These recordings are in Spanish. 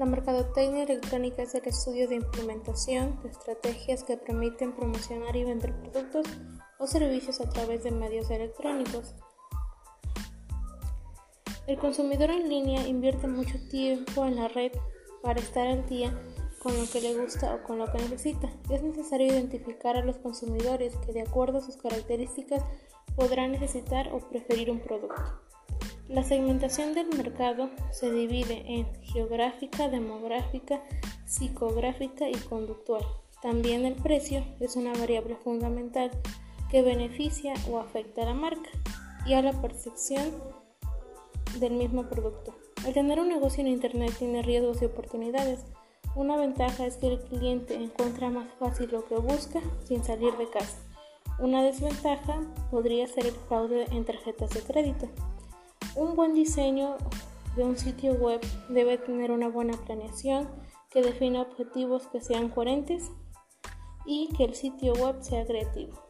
La mercadotecnia electrónica es el estudio de implementación de estrategias que permiten promocionar y vender productos o servicios a través de medios electrónicos. El consumidor en línea invierte mucho tiempo en la red para estar al día con lo que le gusta o con lo que necesita. Es necesario identificar a los consumidores que de acuerdo a sus características podrán necesitar o preferir un producto. La segmentación del mercado se divide en geográfica, demográfica, psicográfica y conductual. También el precio es una variable fundamental que beneficia o afecta a la marca y a la percepción del mismo producto. Al tener un negocio en Internet tiene riesgos y oportunidades. Una ventaja es que el cliente encuentra más fácil lo que busca sin salir de casa. Una desventaja podría ser el fraude en tarjetas de crédito. Un buen diseño de un sitio web debe tener una buena planeación que defina objetivos que sean coherentes y que el sitio web sea creativo.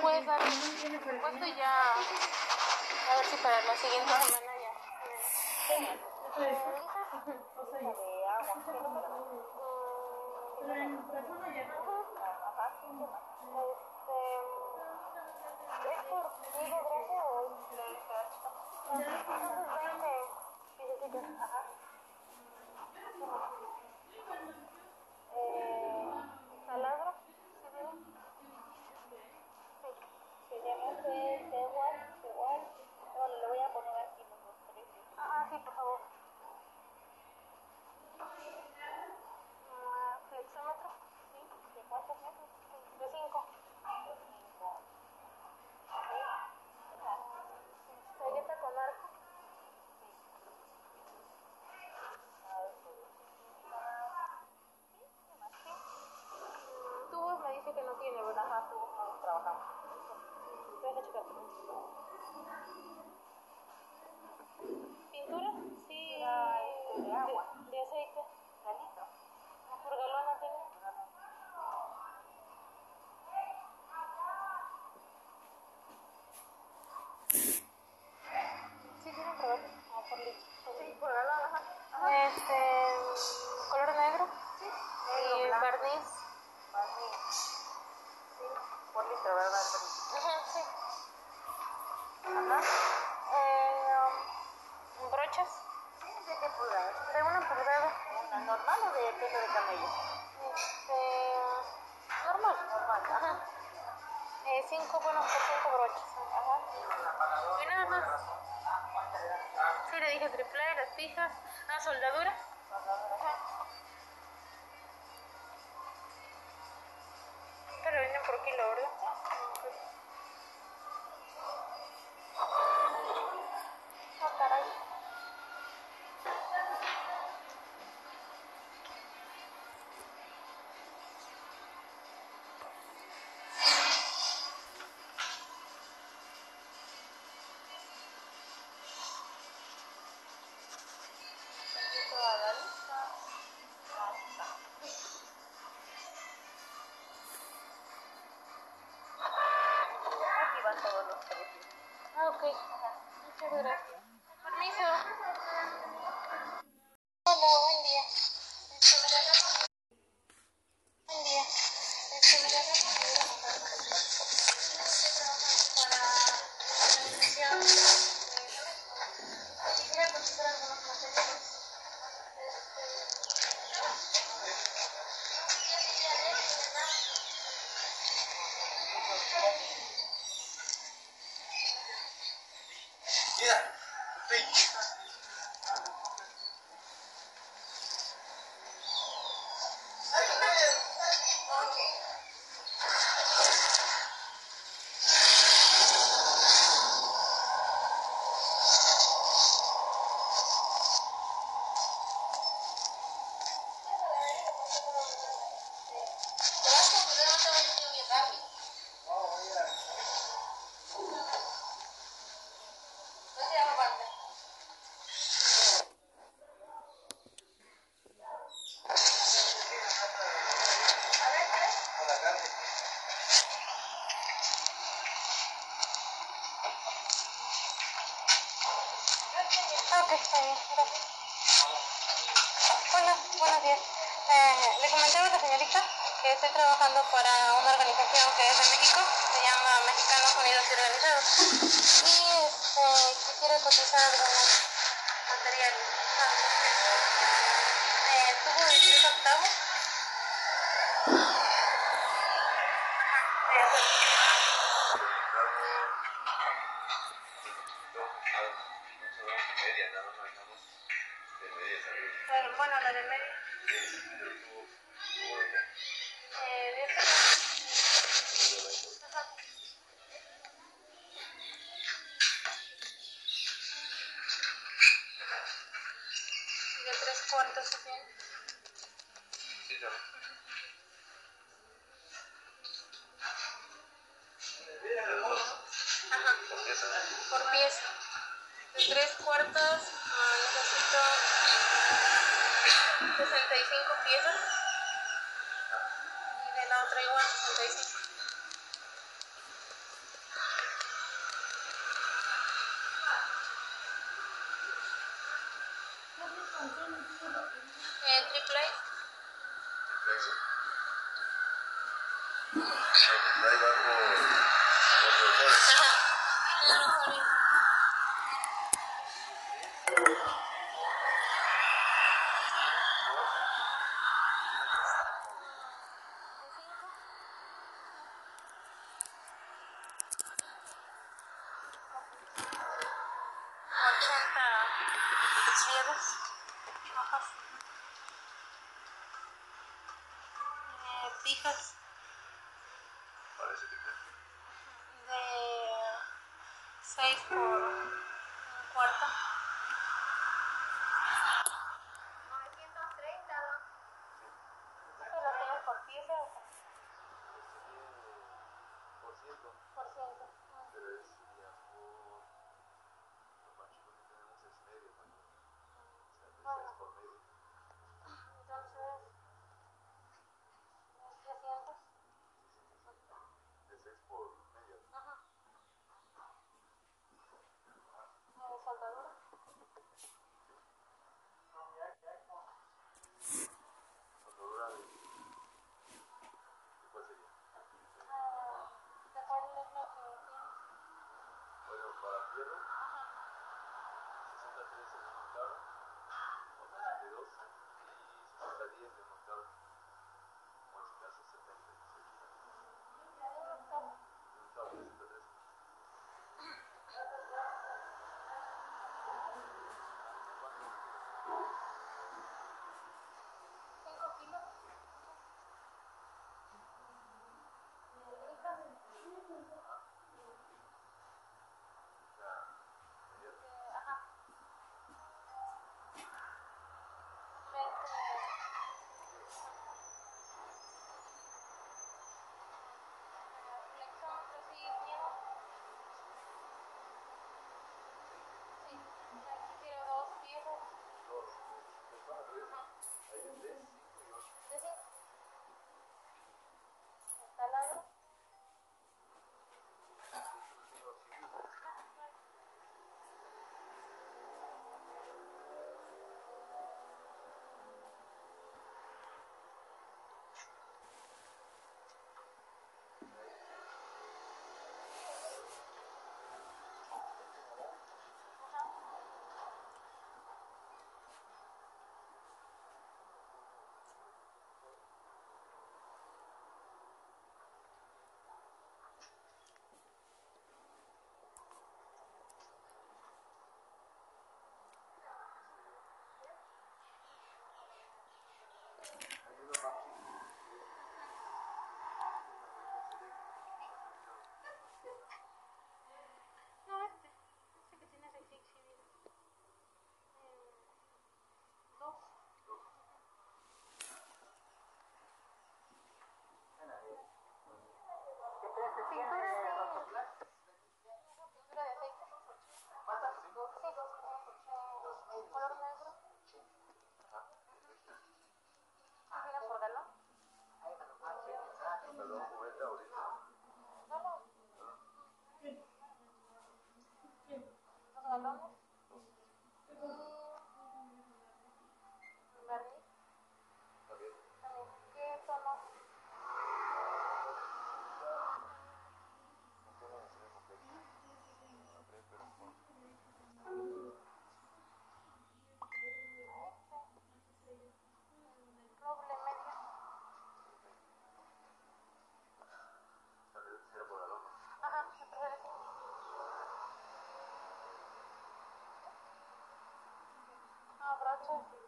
puedes dar puesto ya? A ver si para la siguiente semana ya. Eso es. O sea, pero en persona ya no. ¿Taladro? Ah, sí, por favor. Ah, ¿Flexómetro? Sí. ¿De cuántos metros? De cinco. ¿Galleta con arco? Mm, Tubos me dice que no tiene, ¿verdad? Ajá, tubos no trabajamos. Deja checar. ¿Pintura? Sí. De, agua. tranquilo. para todos los precios. Ah, ok. Muchas gracias. Permiso. Hola, buen día. estoy trabajando para una organización que es de México, se llama Mexicanos Unidos y Organizados, y este, quisiera cotizar algunos materiales. Ah, eh, tubo de 10 octavos. Bueno, la de medio. And replay. Replays it. Replay that. 6 por cuarto. hablamos. 어.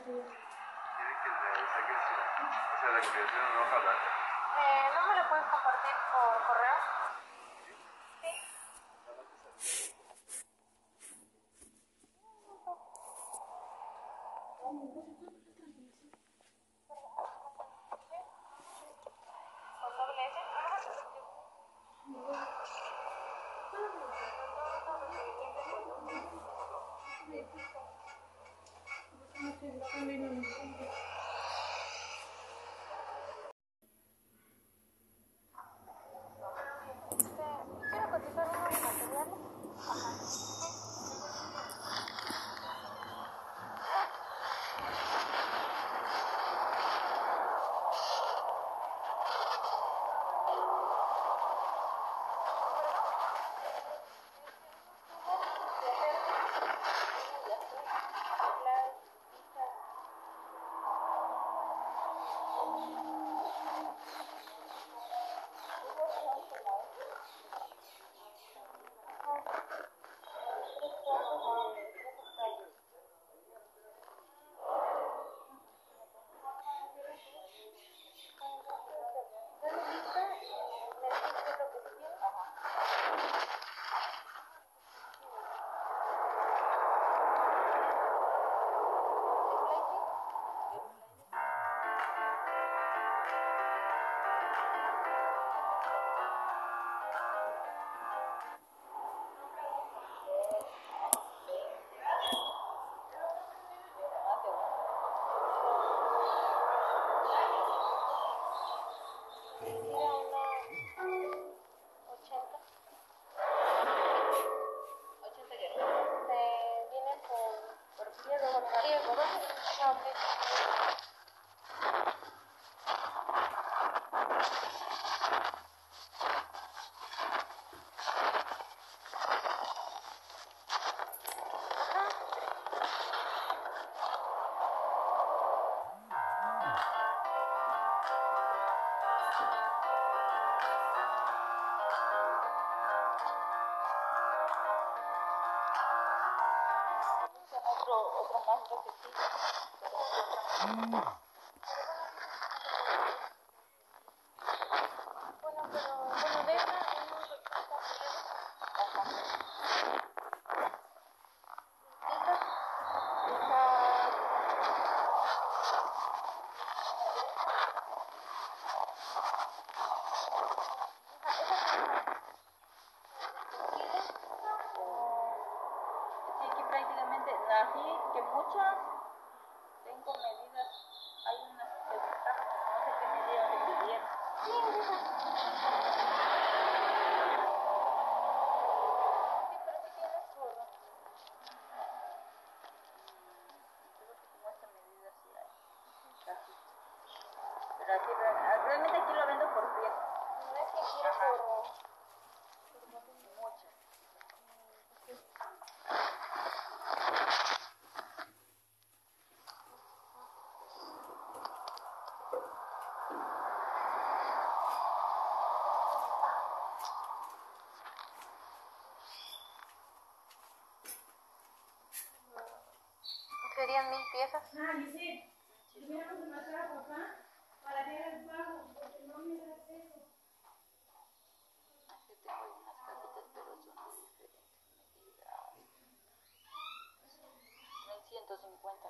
¿Quieren que le saque su, o sea, la copiación no ojalá? Eh, ¿No me lo puedes compartir por correo? 음. Yeah. serían mil piezas. Ah, dice, tuviéramos que matar a papá para que haga el pago, porque no me da acceso. Yo tengo unas cajitas, pero son de diferentes medidas. 1150.